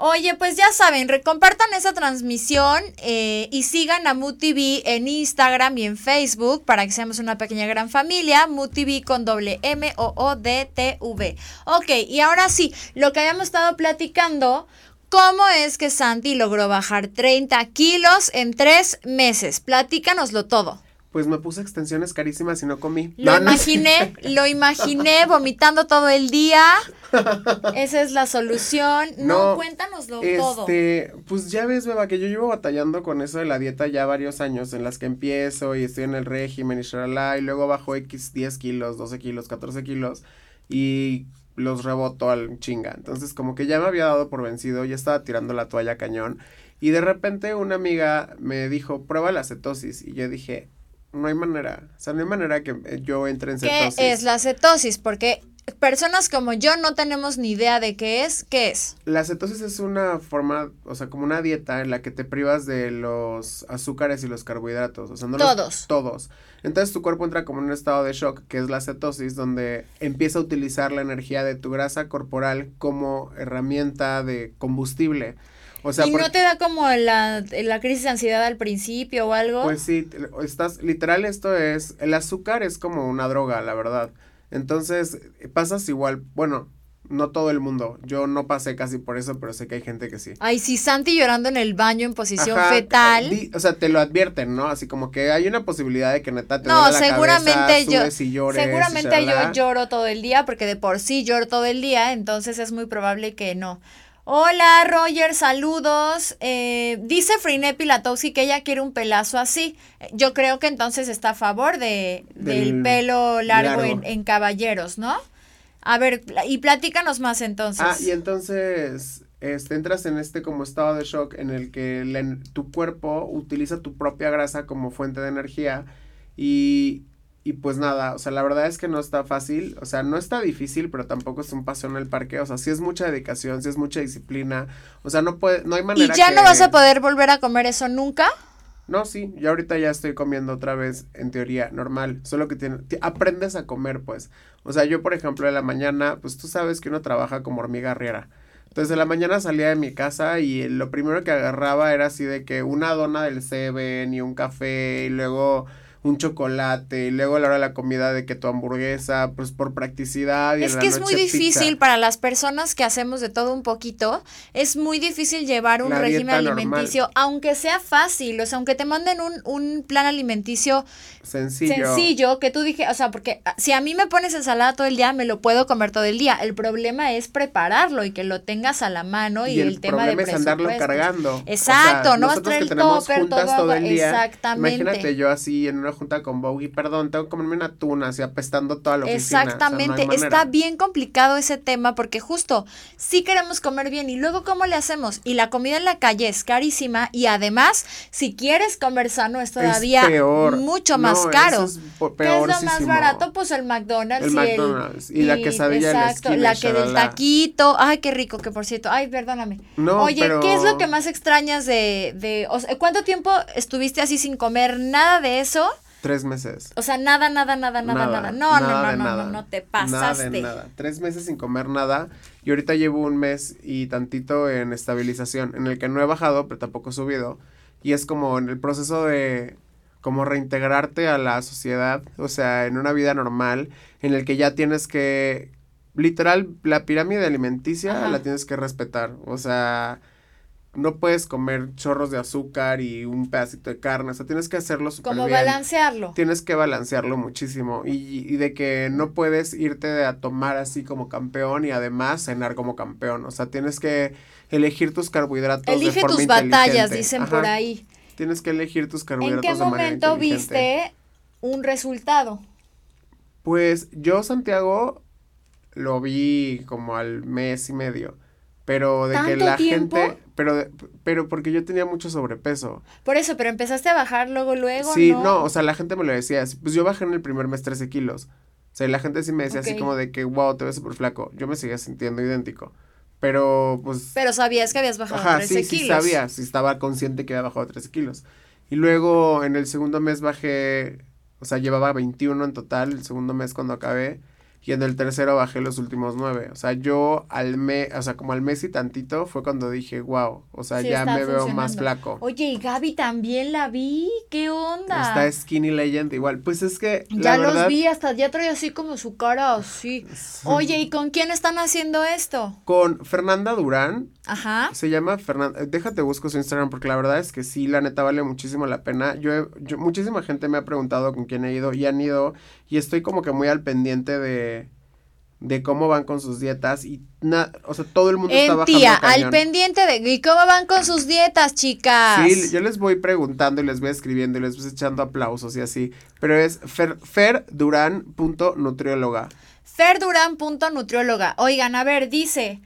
Oye, pues ya saben, recompartan esa transmisión eh, y sigan a MUTV en Instagram y en Facebook para que seamos una pequeña gran familia. MUTV con doble M O O D T V. Ok, y ahora sí, lo que habíamos estado platicando ¿Cómo es que Santi logró bajar 30 kilos en tres meses? Platícanoslo todo. Pues me puse extensiones carísimas y no comí. Lo imaginé, lo imaginé vomitando todo el día. Esa es la solución. No, cuéntanoslo todo. Este, pues ya ves, beba, que yo llevo batallando con eso de la dieta ya varios años en las que empiezo y estoy en el régimen y shalala, y luego bajo X 10 kilos, 12 kilos, 14 kilos y los rebotó al chinga. Entonces, como que ya me había dado por vencido, ya estaba tirando la toalla cañón. Y de repente una amiga me dijo, prueba la cetosis. Y yo dije, no hay manera. O sea, no hay manera que eh, yo entre en cetosis. ¿Qué es la cetosis? Porque personas como yo no tenemos ni idea de qué es. ¿Qué es? La cetosis es una forma, o sea, como una dieta en la que te privas de los azúcares y los carbohidratos. O sea, no todos. todos. Entonces tu cuerpo entra como en un estado de shock, que es la cetosis, donde empieza a utilizar la energía de tu grasa corporal como herramienta de combustible. O sea, ¿Y no te da como la, la, crisis de ansiedad al principio o algo? Pues sí, estás, literal esto es, el azúcar es como una droga, la verdad. Entonces, pasas igual, bueno, no todo el mundo. Yo no pasé casi por eso, pero sé que hay gente que sí. Ay, sí, Santi llorando en el baño en posición fetal. o sea, te lo advierten, ¿no? Así como que hay una posibilidad de que neta te No, la seguramente yo llores seguramente yo lloro todo el día porque de por sí lloro todo el día, entonces es muy probable que no. Hola, Roger, saludos. Eh, dice Frinepi Latowski que ella quiere un pelazo así. Yo creo que entonces está a favor de, del, pelo largo, En, en, caballeros, ¿no? A ver, y platícanos más entonces. Ah, y entonces este, entras en este como estado de shock en el que tu cuerpo utiliza tu propia grasa como fuente de energía y, y pues nada, o sea, la verdad es que no está fácil, o sea, no está difícil, pero tampoco es un paseo en el parque, o sea, sí es mucha dedicación, sí es mucha disciplina, o sea, no puede, no hay manera ¿Y ya no vas a poder volver a comer eso nunca? No, sí, yo ahorita ya estoy comiendo otra vez, en teoría, normal. Solo que tiene, aprendes a comer, pues. O sea, yo, por ejemplo, en la mañana, pues tú sabes que uno trabaja como hormiga arriera. Entonces, en la mañana salía de mi casa y lo primero que agarraba era así de que una dona del Seven y un café y luego un chocolate y luego a la hora de la comida de que tu hamburguesa, pues por practicidad. Y es que es muy difícil para las personas que hacemos de todo un poquito, es muy difícil llevar un régimen alimenticio, aunque sea fácil, o sea, aunque te manden un, un plan alimenticio sencillo. sencillo, que tú dije, o sea, porque ah, si a mí me pones ensalada todo el día, me lo puedo comer todo el día. El problema es prepararlo y que lo tengas a la mano y, el, tema de es andarlo cargando. Exacto, no vas a traer el todo, Exactamente. Imagínate yo así en una junta con Bowie, perdón, tengo que comerme una tuna, así apestando toda la oficina. Exactamente, está bien complicado ese tema porque justo sí queremos comer bien y luego ¿cómo le hacemos? Y la comida en la calle es carísima y además si quieres comer sano es todavía mucho más caro. es ¿Qué es lo más barato? Pues el McDonald's. El y McDonald's y, la quesadilla Exacto, la, que del taquito. Ay, qué rico, que por cierto, ay, perdóname. No, Oye, ¿qué es lo que más extrañas de, de ¿cuánto tiempo estuviste así sin comer nada de eso? Tres meses. O sea, nada, nada, nada, nada, nada. No, no, no, no, no, no, te pasaste. Nada nada. Tres meses sin comer nada. Y ahorita llevo un mes y tantito en estabilización, en el que no he bajado, pero tampoco he subido. Y es como en el proceso de como reintegrarte a la sociedad, o sea, en una vida normal, en el que ya tienes que, literal, la pirámide alimenticia la tienes que respetar, o sea, no puedes comer chorros de azúcar y un pedacito de carne, o sea, tienes que hacerlo súper Como balancearlo. Tienes que balancearlo muchísimo y, y, de que no puedes irte a tomar así como campeón y además cenar como campeón, o sea, tienes que elegir tus carbohidratos Elige tus batallas, dicen por ahí. Tienes que elegir tus carbohidratos ¿En qué momento viste un resultado? Pues yo, Santiago, lo vi como al mes y medio. Pero de que la gente, pero, pero porque yo tenía mucho sobrepeso. Por eso, pero empezaste a bajar luego, luego. Sí, no, o sea, la gente me lo decía, pues yo bajé en el primer mes 13 kilos. O sea, la gente sí me decía así como de que, wow, te ves súper flaco. Yo me seguía sintiendo idéntico. Pero, pues... Pero sabías que habías bajado ajá, 13 sí, kilos. Sí, sabía, sí estaba consciente que había bajado 13 kilos. Y luego en el segundo mes bajé, o sea, llevaba 21 en total, el segundo mes cuando acabé y en el tercero bajé los últimos nueve. O sea, yo al mes, o sea, como al mes y tantito fue cuando dije, wow, o sea, ya me veo más flaco. Oye, y Gaby también la vi, ¿qué onda? Está Skinny Legend igual, pues es que... Ya los vi, hasta ya trae así como su cara así. Oye, ¿y con quién están haciendo esto? Con Fernanda Durán. Ajá. Se llama Fernanda, déjate busco su Instagram porque la verdad es que sí, la neta vale muchísimo la pena. Yo, yo muchísima gente me ha preguntado con quién he ido y han ido y estoy como que muy al pendiente de de cómo van con sus dietas y nada, o sea, todo el mundo está bajando tía, al pendiente de y cómo van con sus dietas, chicas. Sí, yo les voy preguntando y les voy escribiendo y les voy echando aplausos y así, pero es fer, ferduran.nutrióloga. Ferduran.nutrióloga. Oigan, a ver, dice,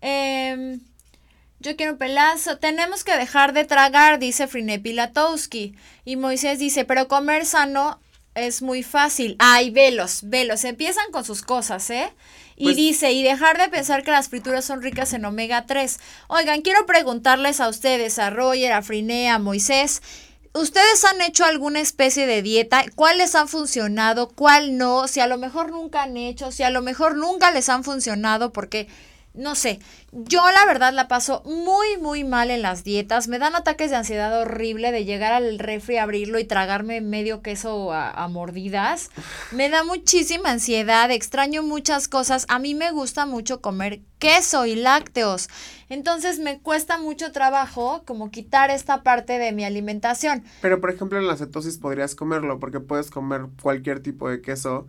eh, yo quiero un pelazo. Tenemos que dejar de tragar, dice Frine Pilatowski. Y Moisés dice, pero comer sano es muy fácil. Ay, velos, velos. Empiezan con sus cosas, ¿eh? Y pues dice, y dejar de pensar que las frituras son ricas en omega 3. Oigan, quiero preguntarles a ustedes, a Roger, a Friné, a Moisés, ¿ustedes han hecho alguna especie de dieta? ¿Cuál les ha funcionado? ¿Cuál no? Si a lo mejor nunca han hecho, si a lo mejor nunca les han funcionado, porque no sé, yo la verdad la paso muy, muy mal en las dietas. Me dan ataques de ansiedad horrible de llegar al refri, abrirlo y tragarme medio queso a, mordidas. Me da muchísima ansiedad, extraño muchas cosas. A mí me gusta mucho comer queso y lácteos. Entonces me cuesta mucho trabajo como quitar esta parte de mi alimentación. Pero por ejemplo en la cetosis podrías comerlo porque puedes comer cualquier tipo de queso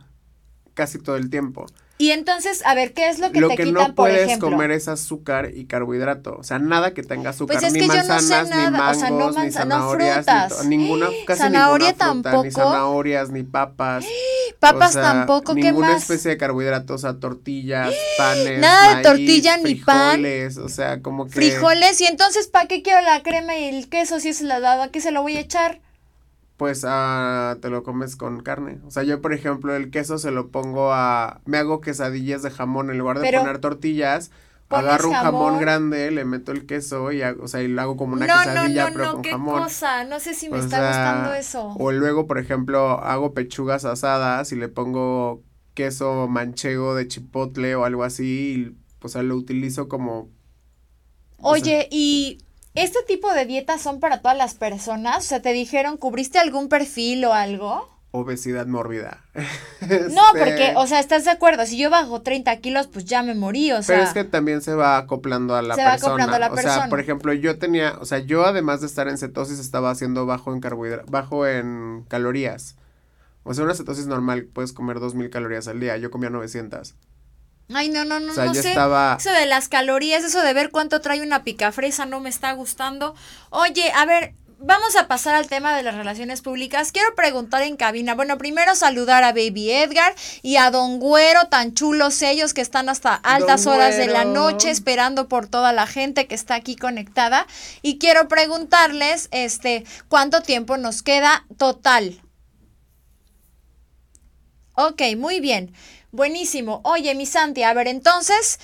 casi todo el tiempo. Y entonces, a ver, ¿qué es lo que lo te que quitan, no puedes comer es azúcar y carbohidrato. O sea, nada que tenga azúcar. Pues es ni que manzanas, yo no sé nada. ni mangos, o sea, no ni zanahorias, no ni ninguna, casi ¿Zanahoria ninguna fruta, tampoco? ni zanahorias, ni papas. Papas tampoco, ¿qué ninguna más? especie de carbohidratos, o sea, tortillas, panes, Nada de tortilla ni pan. o sea, como que... Frijoles, y entonces, ¿para qué quiero la crema y el queso si es la dado? ¿A qué se lo voy a echar? Pues ah, te lo comes con carne. O sea, yo por ejemplo el queso se lo pongo a... Me hago quesadillas de jamón en lugar de poner tortillas. Agarro un jamón? grande, le meto el queso y hago, o sea, y lo hago como una quesadilla pero con ¿qué jamón. Cosa? No sé si me está gustando eso. O luego, por ejemplo, hago pechugas asadas y le pongo queso manchego de chipotle o algo así y o sea, lo utilizo como Oye, y ¿Este tipo de dietas son para todas las personas? O sea, ¿te dijeron, cubriste algún perfil o algo? Obesidad mórbida. No, porque, o sea, ¿estás de acuerdo? Si yo bajo 30 kilos, pues ya me morí, o sea. Pero es que también se va acoplando a la persona. Se va acoplando a la persona. O sea, por ejemplo, yo tenía, o sea, yo además de estar en cetosis estaba haciendo bajo en carbohidratos, bajo en calorías. O sea, una cetosis normal puedes comer 2000 calorías al día, yo comía 900. Ay, no, no, no, no sé. Eso de las calorías, eso de ver cuánto trae una picafresa no me está gustando. Oye, a ver, vamos a pasar al tema de las relaciones públicas. Quiero preguntar en cabina, bueno, primero saludar a Baby Edgar y a Don Güero, tan chulos ellos que están hasta altas horas de la noche esperando por toda la gente que está aquí conectada. Y quiero preguntarles, este, ¿cuánto tiempo nos queda total? Ok, muy bien. Buenísimo. Oye, mi Santi, a ver, entonces,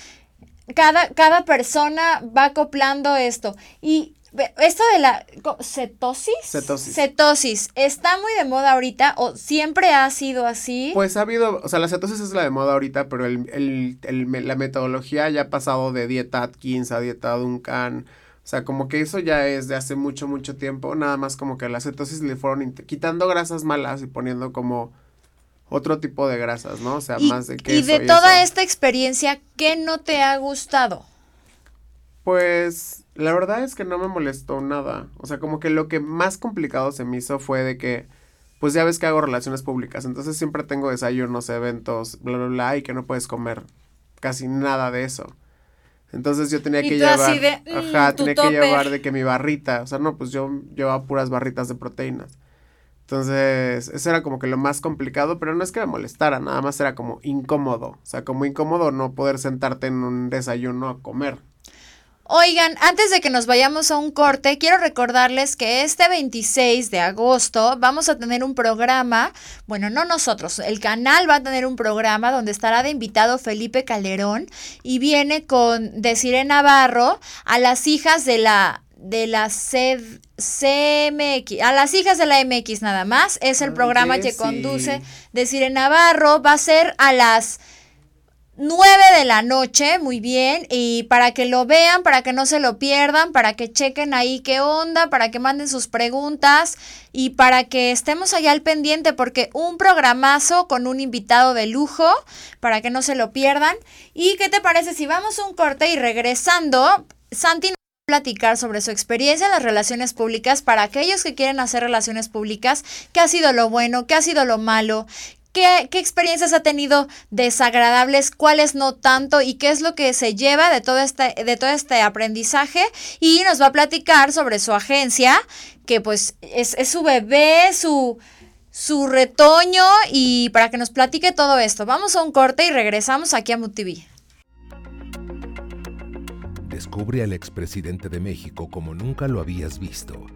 cada, cada persona va acoplando esto. Y esto de la cetosis. Cetosis. Cetosis. ¿Está muy de moda ahorita o siempre ha sido así? Pues ha habido, o sea, la cetosis es la de moda ahorita, pero el, la metodología ya ha pasado de dieta Atkins a dieta Duncan. O sea, como que eso ya es de hace mucho, mucho tiempo. Nada más como que la cetosis le fueron quitando grasas malas y poniendo como otro tipo de grasas, ¿no? O sea, más de queso. Y de toda esta experiencia, ¿qué no te ha gustado? Pues la verdad es que no me molestó nada. O sea, como que lo que más complicado se me hizo fue de que, pues ya ves que hago relaciones públicas, entonces siempre tengo desayunos, eventos, bla, bla, bla, y que no puedes comer casi nada de eso. Entonces yo tenía que llevar, ajá, mm, tenía que llevar de que mi barrita, o sea, no, pues yo llevaba puras barritas de proteínas. Entonces, eso era como que lo más complicado, pero no es que me molestara, nada más era como incómodo. O sea, como incómodo no poder sentarte en un desayuno a comer. Oigan, antes de que nos vayamos a un corte, quiero recordarles que este 26 de agosto vamos a tener un programa, bueno, no nosotros, el canal va a tener un programa donde estará de invitado Felipe Calderón y viene con Desiree Navarro a las hijas de la de la CMX, a las hijas de la MX nada más, es el programa que conduce Desiree Navarro, va a ser a las 9 de la noche, muy bien, y para que lo vean, para que no se lo pierdan, para que chequen ahí qué onda, para que manden sus preguntas y para que estemos allá al pendiente, porque un programazo con un invitado de lujo, para que no se lo pierdan. ¿Y qué te parece si vamos a un corte y regresando, Santi platicar sobre su experiencia en las relaciones públicas para aquellos que quieren hacer relaciones públicas, qué ha sido lo bueno, qué ha sido lo malo, qué, qué experiencias ha tenido desagradables, cuáles no tanto y qué es lo que se lleva de todo este, de todo este aprendizaje y nos va a platicar sobre su agencia, que pues es, es su bebé, su su retoño y para que nos platique todo esto. Vamos a un corte y regresamos aquí a MUTV descubre al expresidente de México como nunca lo habías visto.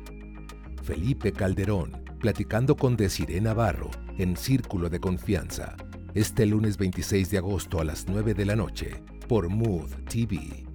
Felipe Calderón, platicando con Desiree Navarro en Círculo de Confianza, este lunes 26 de agosto a las 9 de la noche por Mood TV.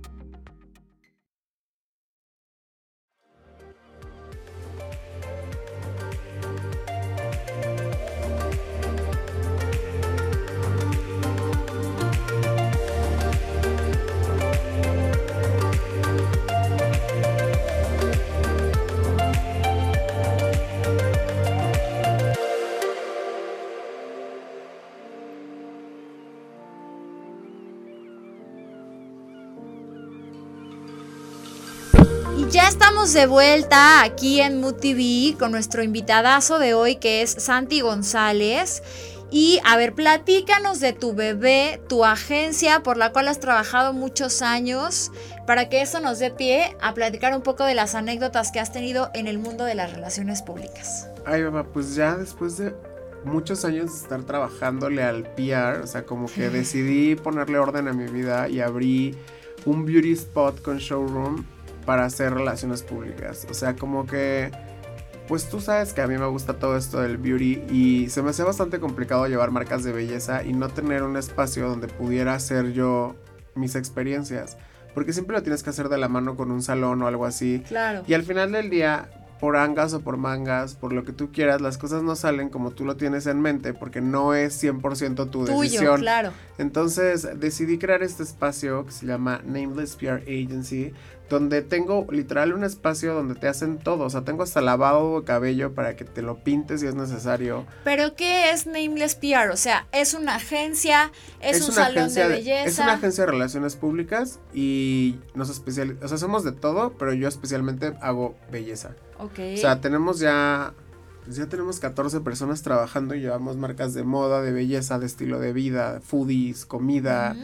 Estamos de vuelta aquí en MUTV con nuestro invitadazo de hoy que es Santi González. Y a ver, platícanos de tu bebé, tu agencia por la cual has trabajado muchos años, para que eso nos dé pie a platicar un poco de las anécdotas que has tenido en el mundo de las relaciones públicas. Ay, mamá, pues ya después de muchos años de estar trabajándole al PR, o sea, como que decidí ponerle orden a mi vida y abrí un beauty spot con showroom para hacer relaciones públicas. O sea, como que, pues tú sabes que a mí me gusta todo esto del beauty y se me hace bastante complicado llevar marcas de belleza y no tener un espacio donde pudiera hacer yo mis experiencias. Porque siempre lo tienes que hacer de la mano con un salón o algo así. Claro. Y al final del día, por angas o por mangas, por lo que tú quieras, las cosas no salen como tú lo tienes en mente porque no es 100% tu Tuyo, decisión. claro. Entonces decidí crear este espacio que se llama Nameless PR Agency, donde tengo literal un espacio donde te hacen todo, o sea, tengo hasta lavado de cabello para que te lo pintes si es necesario. Pero ¿qué es Nameless PR? O sea, es una agencia, es, un salón de belleza. es una agencia de relaciones públicas y nos especializamos, o sea, somos de todo, pero yo especialmente hago belleza. O sea, tenemos ya ya tenemos 14 personas trabajando y llevamos marcas de moda, de belleza, de estilo de vida, foodies, comida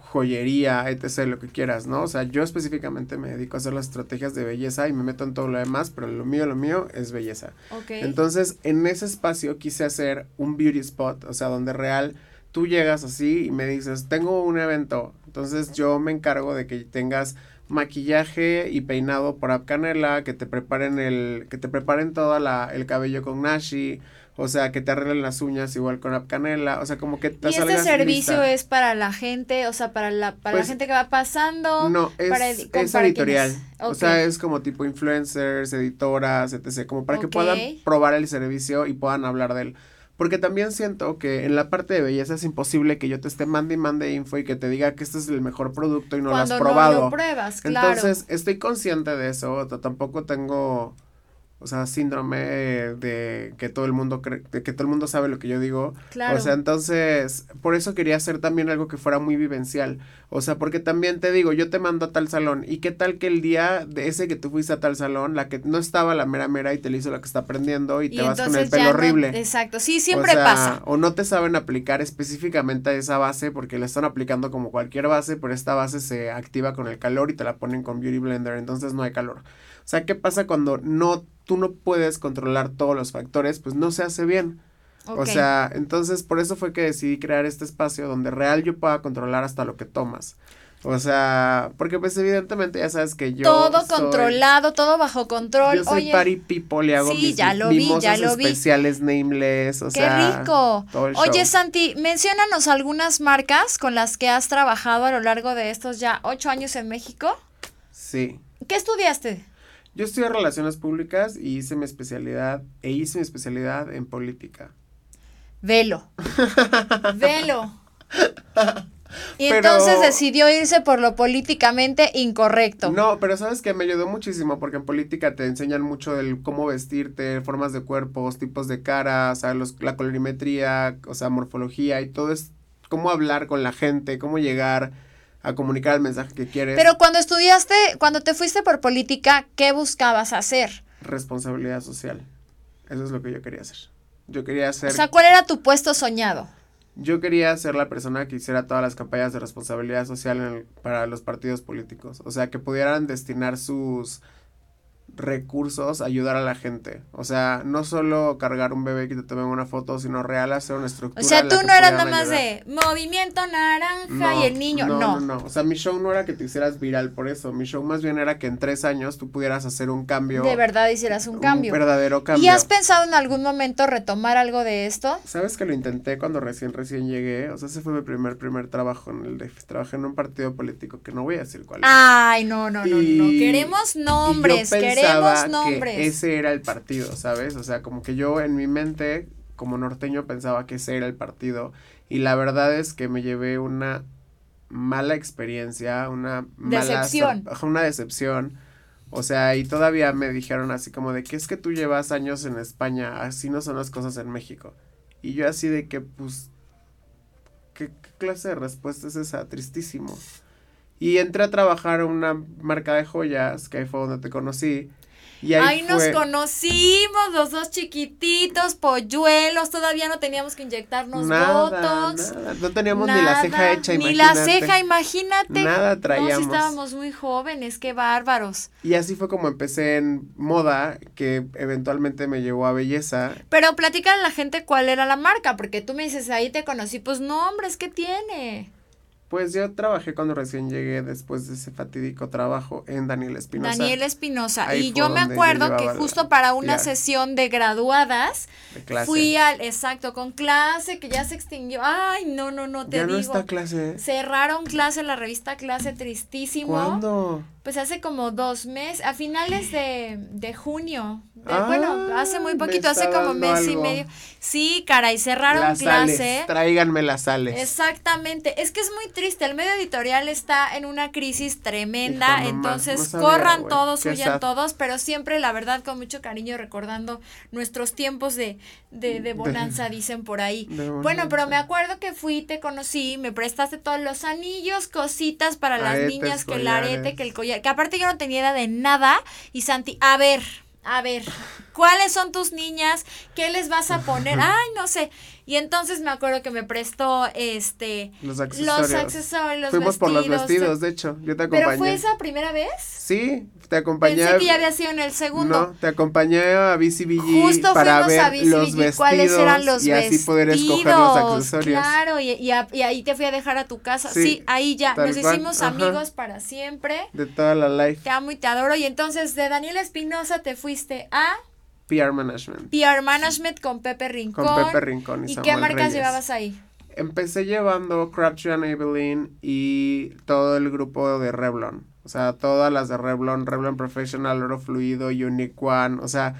joyería, etc., lo que quieras, ¿no? O sea, yo específicamente me dedico a hacer las estrategias de belleza y me meto en todo lo demás, pero lo mío, lo mío es belleza. Entonces, en ese espacio quise hacer un beauty spot, o sea, donde real tú llegas así y me dices, tengo un evento, entonces yo me encargo de que tengas maquillaje y peinado por Canela, que te preparen el, que te preparen todo la, el cabello con Nashi, o sea, que te arreglen las uñas igual con Canela, o sea, como que te ¿Y este servicio es para la gente, o sea, para la, para la pues, gente que va pasando? No, es, es editorial. O sea, es como tipo influencers, editoras, etc. Como para que puedan probar el servicio y puedan hablar de él. Porque también siento que en la parte de belleza es imposible que yo te esté mande y mande info y que te diga que este es el mejor producto y no lo has probado. No lo pruebas, claro. Entonces, estoy consciente de eso. Tampoco tengo o sea, síndrome de que todo el mundo cree, de que todo el mundo sabe lo que yo digo. Claro. O sea, entonces, por eso quería hacer también algo que fuera muy vivencial. O sea, porque también te digo, yo te mando a tal salón. ¿Y qué tal que el día de ese que tú fuiste a tal salón, la que no estaba la mera mera y te le hizo la que está aprendiendo y, te vas con el pelo horrible? exacto, sí, siempre pasa. O no te saben aplicar específicamente a esa base porque la están aplicando como cualquier base, pero esta base se activa con el calor y te la ponen con Beauty Blender, entonces no hay calor. O sea, ¿qué pasa cuando no, tú no puedes controlar todos los factores? Pues no se hace bien. O sea, entonces por eso fue que decidí crear este espacio donde real yo pueda controlar hasta lo que tomas. O sea, porque pues evidentemente ya sabes que yo todo controlado, todo bajo control. Yo soy party people y hago sí, mis ya lo vi, ya lo especiales nameless, o Qué rico. Oye, Santi, menciónanos algunas marcas con las que has trabajado a lo largo de estos ya ocho años en México. Sí. ¿Qué estudiaste? Yo estudié Relaciones Públicas y hice mi especialidad, e hice mi especialidad en política. Velo. Velo. Y entonces decidió irse por lo políticamente incorrecto. No, pero sabes que me ayudó muchísimo porque en política te enseñan mucho del cómo vestirte, formas de cuerpos, tipos de cara, o sea, los, la colorimetría, o sea, morfología y todo es cómo hablar con la gente, cómo llegar a comunicar el mensaje que quieres. Pero cuando estudiaste, cuando te fuiste por política, ¿qué buscabas hacer? Responsabilidad social. Eso es lo que yo quería hacer. Yo quería hacer... O sea, ¿cuál era tu puesto soñado? Yo quería ser la persona que hiciera todas las campañas de responsabilidad social para los partidos políticos. O sea, que pudieran destinar sus recursos ayudar a la gente. O sea, no solo cargar un bebé que te tome una foto, sino real hacer una estructura. O sea, tú no eras nada más de movimiento naranja y el niño, no, no. No, O sea, mi show no era que te hicieras viral por eso. Mi show más bien era que en tres años tú pudieras hacer un cambio. De verdad hicieras un, cambio. Un verdadero cambio. ¿Y has pensado en algún momento retomar algo de esto? Sabes que lo intenté cuando recién, recién llegué. O sea, ese fue mi primer, primer trabajo en el DF. Trabajé en un partido político que no voy a decir cuál es. Ay, no, no, no, no. Queremos nombres, queremos nombres ese era el partido, ¿sabes? O sea, como que yo en mi mente, como norteño, pensaba que ese era el partido. Y la verdad es que me llevé una mala experiencia, una decepción. una decepción. O sea, y todavía me dijeron así como de que es que tú llevas años en España, así no son las cosas en México. Y yo así de que, pues, ¿qué, qué clase de respuesta es esa? Tristísimo. Y entré a trabajar en una marca de joyas, que ahí fue donde te conocí. Y ahí, nos conocimos, los dos chiquititos, polluelos, todavía no teníamos que inyectarnos nada, No teníamos ni la ceja hecha, imagínate. Ni la ceja, imagínate. Nada traíamos. No, estábamos muy jóvenes, qué bárbaros. Y así fue como empecé en moda, que eventualmente me llevó a belleza. Pero platícale a la gente cuál era la marca, porque tú me dices, ahí te conocí, pues no, hombre, es que tiene. Pues yo trabajé cuando recién llegué después de ese fatídico trabajo en Daniel Espinosa. Daniel Espinosa. Y yo me acuerdo que justo para una sesión de graduadas fui al, exacto, con clase que ya se extinguió. Ay, no, no, no, te ya digo. no está clase. Cerraron clase, la revista Clase tristísimo. ¿Cuándo? Pues hace como dos meses, a finales de, de junio. bueno, ah, hace muy poquito, hace como mes y medio. Sí, caray, cerraron clase. tráiganme las sales. Exactamente. Es que es muy triste. El medio editorial está en una crisis tremenda. entonces, corran todos, huyan todos, pero siempre, la verdad, con mucho cariño, recordando nuestros tiempos de, de, de bonanza, dicen por ahí. Bueno, pero me acuerdo que fui, te conocí, me prestaste todos los anillos, cositas para las niñas, que el arete, que el collar que aparte yo no tenía idea de nada. Y Santi, a ver, a ver, ¿cuáles son tus niñas? ¿Qué les vas a poner? Ay, no sé. Y entonces me acuerdo que me prestó este los accesorios. Los accesorios, los Fuimos por los vestidos, de hecho. Yo te acompañé. ¿Pero fue esa primera vez? Sí, te acompañé. Pensé que ya había sido en el segundo. No, te acompañé a BCBG Justo para ver a los vestidos cuáles eran los y así poder escoger los accesorios. Claro, y, y, ahí te fui a dejar a tu casa. Sí, ahí ya nos hicimos amigos para siempre. De toda la life. Te amo y te adoro. Y entonces de Daniel Espinosa te fuiste a PR Management. PR Management con Pepe Rincón. Con Pepe Rincón y, ¿Y qué marcas llevabas ahí? Empecé llevando Crabtree and Evelyn y todo el grupo de Revlon. O sea, todas las de Revlon, Revlon Professional, Oro Fluido, Unique One, o sea,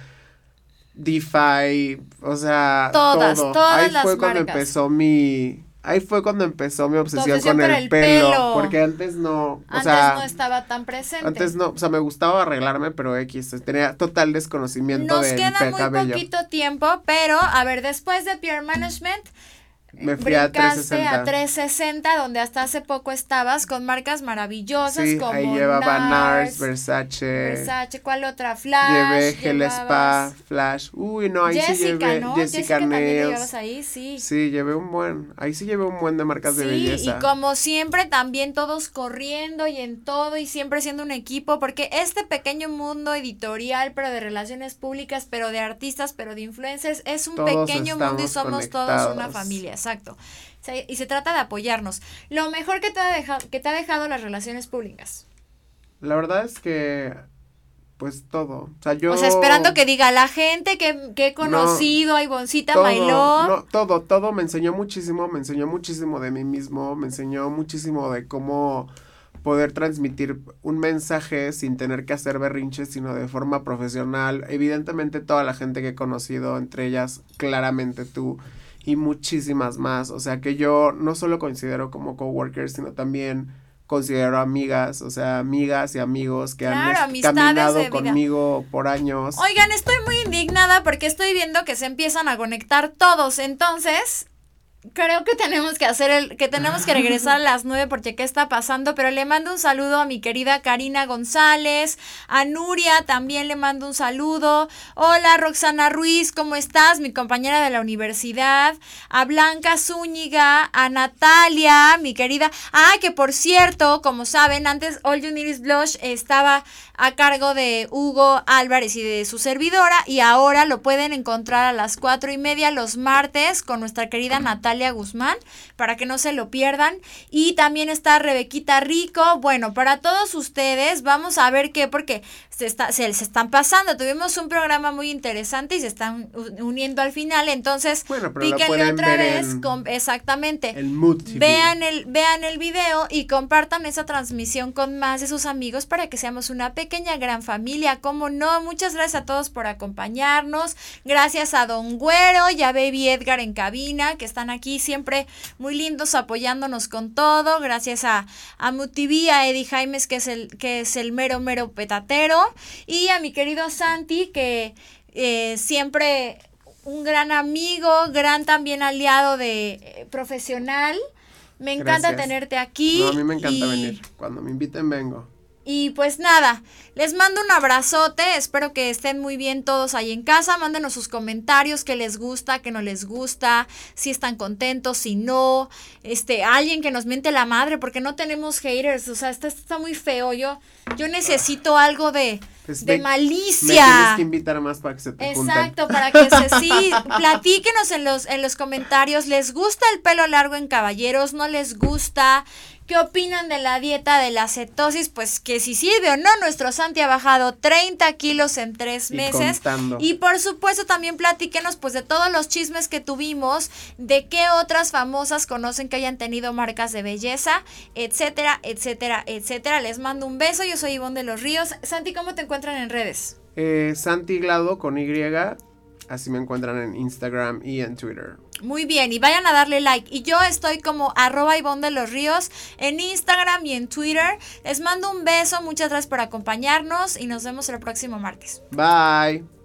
DeFi, o sea, todas, todo. todas Ahí fue cuando empezó mi, Ahí fue cuando empezó mi obsesión con el, pelo, Porque antes no. antes no estaba tan presente. Antes no. O sea, me gustaba arreglarme, pero X. Tenía total desconocimiento Nos queda muy poquito tiempo, pero a ver, después de Pure Management me fui a 360. a 360, donde hasta hace poco estabas con marcas maravillosas sí, como ahí llevaba NARS, Versace. Versace, ¿cuál otra? Flash. Llevé Gel Spa, Flash. Uy, no, ahí sí llevé ¿no? Jessica, Jessica Nails. ahí, sí. Sí, llevé un buen, ahí sí llevé un buen de marcas de belleza. y como siempre también todos corriendo y en todo y siempre siendo un equipo, porque este pequeño mundo editorial, pero de relaciones públicas, pero de artistas, pero de influencers, es un pequeño mundo y somos todos una familia exacto. Y se trata de apoyarnos. Lo mejor que te ha dejado, que te ha dejado las relaciones públicas. La verdad es que pues todo. O sea, yo. O sea, esperando que diga la gente que, que he conocido, no, Ivoncita No, todo, todo me enseñó muchísimo, me enseñó muchísimo de mí mismo, me enseñó muchísimo de cómo poder transmitir un mensaje sin tener que hacer berrinches, sino de forma profesional. Evidentemente toda la gente que he conocido, entre ellas claramente tú, y muchísimas más. O sea que yo no solo considero como coworkers, sino también considero amigas, o sea, amigas y amigos que han caminado conmigo por años. Oigan, estoy muy indignada porque estoy viendo que se empiezan a conectar todos. Entonces, creo que tenemos que hacer el, que tenemos que regresar a las nueve porque qué está pasando, pero le mando un saludo a mi querida Karina González, a Nuria también le mando un saludo, hola Roxana Ruiz, ¿cómo estás? Mi compañera de la universidad, a Blanca Zúñiga, a Natalia, mi querida, ah, que por cierto, como saben, antes All You Need Is Blush estaba a cargo de Hugo Álvarez y de su servidora y ahora lo pueden encontrar a las cuatro y media los martes con nuestra querida Natalia Guzmán para que no se lo pierdan. Y también está Rebequita Rico. Bueno para todos ustedes vamos a ver qué porque se, está, se, se están pasando tuvimos un programa muy interesante y se están uniendo al final entonces bueno, píquenle otra vez exactamente el mood vean el vean el video y compartan esa transmisión con más de sus amigos para que seamos una pequeña gran familia, como no. Muchas gracias a todos por acompañarnos. Gracias a Don Güero y a Baby Edgar en cabina, que están aquí siempre muy lindos apoyándonos con todo. Gracias a, a Mutiví, a Eddie Jaimes, que es el, que es el mero, mero petatero. Y a mi querido Santi, que eh, siempre un gran amigo, gran también aliado de eh, profesional. Me encanta tenerte aquí. a mí me encanta venir. Cuando me inviten, vengo. Y pues nada, les mando un abrazote, espero que estén muy bien todos ahí en casa, mándenos sus comentarios, qué les gusta, qué no les gusta, si están contentos, si no, este, alguien que nos miente la madre, porque no tenemos haters, o sea, esto está muy feo, yo, yo necesito algo de, pues de malicia. Me tienes que invitar más para que se te Exacto, para que se, sí, platíquenos en los, en los comentarios, ¿les gusta el pelo largo en caballeros? ¿No les gusta? ¿Qué opinan de la dieta de la cetosis? Pues que si sirve o no, nuestro Santi ha bajado 30 kilos en tres meses. Y, por supuesto también platíquenos pues de todos los chismes que tuvimos, de qué otras famosas conocen que hayan tenido marcas de belleza, etcétera, etcétera, etcétera. Les mando un beso, yo soy Ivonne de los Ríos. Santi, ¿cómo te encuentran en redes? Eh, Santi Glado con Y, así me encuentran en Instagram y en Twitter. Muy bien, y vayan a darle like. Y yo estoy como arroba Ivonne de los Ríos en Instagram y en Twitter. Les mando un beso, muchas gracias por acompañarnos y nos vemos el próximo martes. Bye.